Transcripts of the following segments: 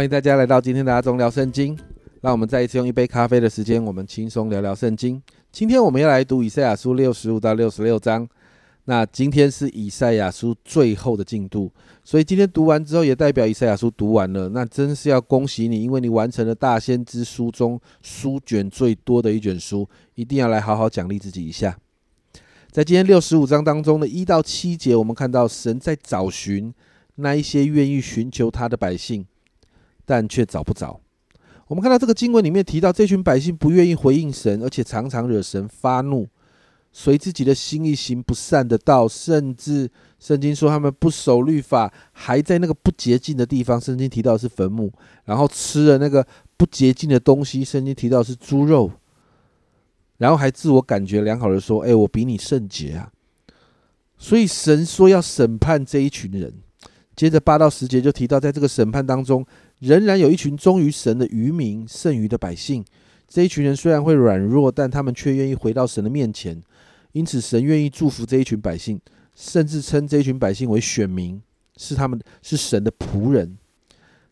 欢迎大家来到今天的阿忠聊圣经。让我们再一次用一杯咖啡的时间，我们轻松聊聊圣经。今天我们要来读以赛亚书六十五到六十六章。那今天是以赛亚书最后的进度，所以今天读完之后，也代表以赛亚书读完了。那真是要恭喜你，因为你完成了大先知书中书卷最多的一卷书，一定要来好好奖励自己一下。在今天六十五章当中的一到七节，我们看到神在找寻那一些愿意寻求他的百姓，但却找不着。我们看到这个经文里面提到，这群百姓不愿意回应神，而且常常惹神发怒。随自己的心意行不善的道，甚至圣经说他们不守律法，还在那个不洁净的地方。圣经提到是坟墓，然后吃了那个不洁净的东西。圣经提到是猪肉，然后还自我感觉良好的说：“哎，我比你圣洁啊！”所以神说要审判这一群人。接着八到十节就提到，在这个审判当中，仍然有一群忠于神的渔民，剩余的百姓。这一群人虽然会软弱，但他们却愿意回到神的面前。因此，神愿意祝福这一群百姓，甚至称这一群百姓为选民，是他们是神的仆人。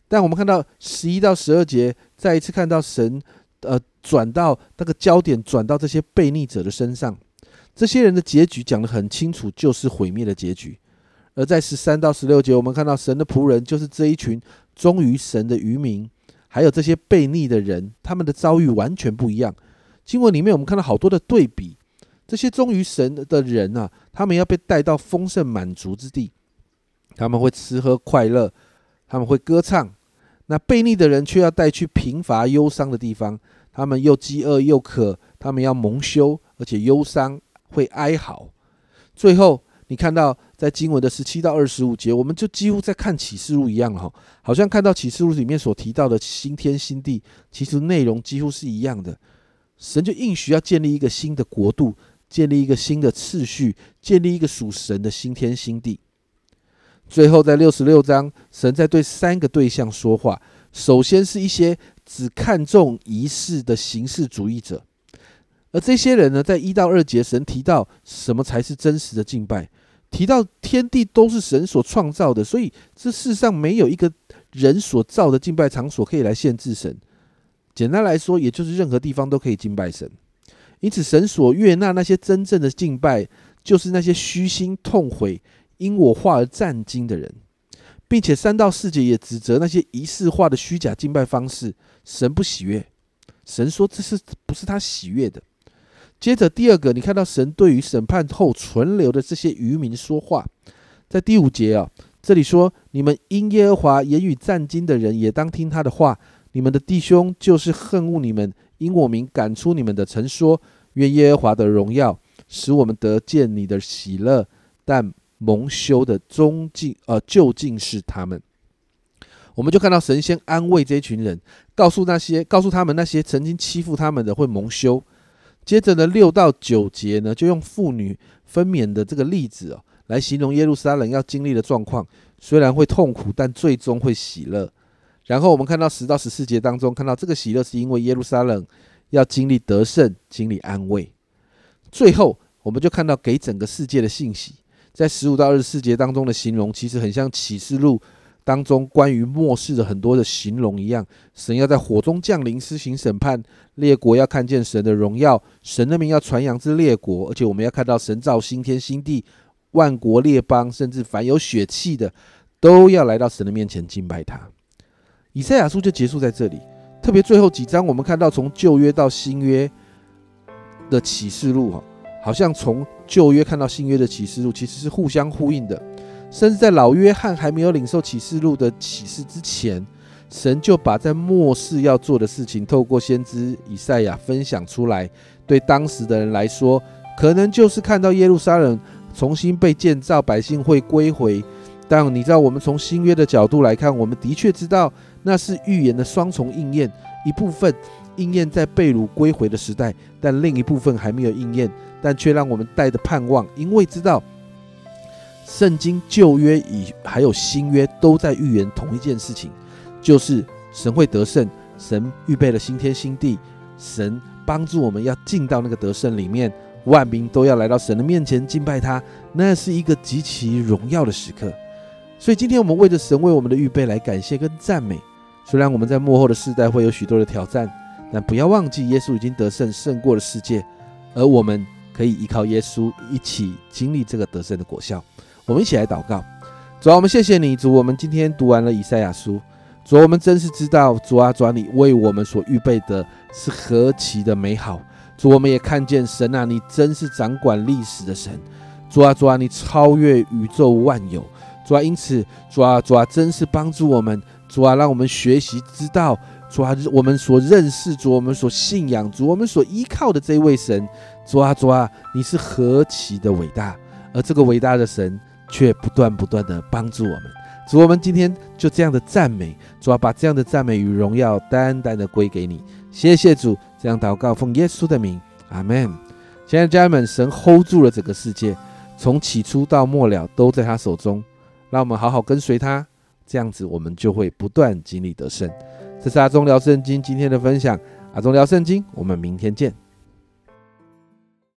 但我们看到十一到十二节，再一次看到神，呃，转到那个焦点转到这些悖逆者的身上。这些人的结局讲得很清楚，就是毁灭的结局。而在十三到十六节，我们看到神的仆人就是这一群忠于神的渔民，还有这些悖逆的人，他们的遭遇完全不一样。经文里面我们看到好多的对比。这些忠于神的人啊，他们要被带到丰盛满足之地，他们会吃喝快乐，他们会歌唱。那悖逆的人却要带去贫乏忧伤的地方，他们又饥饿又渴，他们要蒙羞，而且忧伤会哀嚎。最后，你看到在经文的十七到二十五节，我们就几乎在看启示录一样哈，好像看到启示录里面所提到的新天新地，其实内容几乎是一样的。神就应许要建立一个新的国度。建立一个新的次序，建立一个属神的新天新地。最后，在六十六章，神在对三个对象说话。首先是一些只看重仪式的形式主义者，而这些人呢，在一到二节，神提到什么才是真实的敬拜，提到天地都是神所创造的，所以这世上没有一个人所造的敬拜场所可以来限制神。简单来说，也就是任何地方都可以敬拜神。因此，神所悦纳那些真正的敬拜，就是那些虚心痛悔、因我化而战惊的人，并且三到四节也指责那些仪式化的虚假敬拜方式，神不喜悦。神说这是不是他喜悦的？接着第二个，你看到神对于审判后存留的这些渔民说话，在第五节啊，这里说：你们因耶和华言语战惊的人，也当听他的话。你们的弟兄就是恨恶你们。因我名赶出你们的，曾说：愿耶和华的荣耀使我们得见你的喜乐。但蒙羞的终竟呃，究竟是他们。我们就看到神仙安慰这群人，告诉那些告诉他们那些曾经欺负他们的会蒙羞。接着呢，六到九节呢，就用妇女分娩的这个例子哦，来形容耶路撒冷要经历的状况。虽然会痛苦，但最终会喜乐。然后我们看到十到十四节当中，看到这个喜乐是因为耶路撒冷要经历得胜、经历安慰。最后，我们就看到给整个世界的信息，在十五到二十四节当中的形容，其实很像启示录当中关于末世的很多的形容一样。神要在火中降临，施行审判，列国要看见神的荣耀，神的名要传扬至列国，而且我们要看到神造新天新地，万国列邦，甚至凡有血气的，都要来到神的面前敬拜他。以赛亚书就结束在这里，特别最后几章，我们看到从旧约到新约的启示录，哈，好像从旧约看到新约的启示录，其实是互相呼应的。甚至在老约翰还没有领受启示录的启示之前，神就把在末世要做的事情，透过先知以赛亚分享出来。对当时的人来说，可能就是看到耶路撒冷重新被建造，百姓会归回。但你知道，我们从新约的角度来看，我们的确知道。那是预言的双重应验，一部分应验在被掳归回的时代，但另一部分还没有应验，但却让我们带着盼望，因为知道圣经旧约以还有新约都在预言同一件事情，就是神会得胜，神预备了新天新地，神帮助我们要进到那个得胜里面，万民都要来到神的面前敬拜他，那是一个极其荣耀的时刻。所以今天我们为着神为我们的预备来感谢跟赞美。虽然我们在幕后的世代会有许多的挑战，但不要忘记，耶稣已经得胜，胜过了世界，而我们可以依靠耶稣一起经历这个得胜的果效。我们一起来祷告，主啊，我们谢谢你，主，我们今天读完了以赛亚书，主，我们真是知道，主啊，主啊，你为我们所预备的是何其的美好。主，我们也看见神啊，你真是掌管历史的神。主啊，主啊，你超越宇宙万有。主啊，因此，主啊，主啊，真是帮助我们。主啊，让我们学习知道，主啊，我们所认识主，我们所信仰主，我们所依靠的这位神。主啊，主啊，你是何其的伟大，而这个伟大的神却不断不断的帮助我们。主，我们今天就这样的赞美，主啊，把这样的赞美与荣耀单单的归给你。谢谢主，这样祷告，奉耶稣的名，阿门。亲爱的家人们，神 hold 住了整个世界，从起初到末了都在他手中。让我们好好跟随他，这样子我们就会不断经历得胜。这是阿忠聊圣经今天的分享，阿忠聊圣经，我们明天见。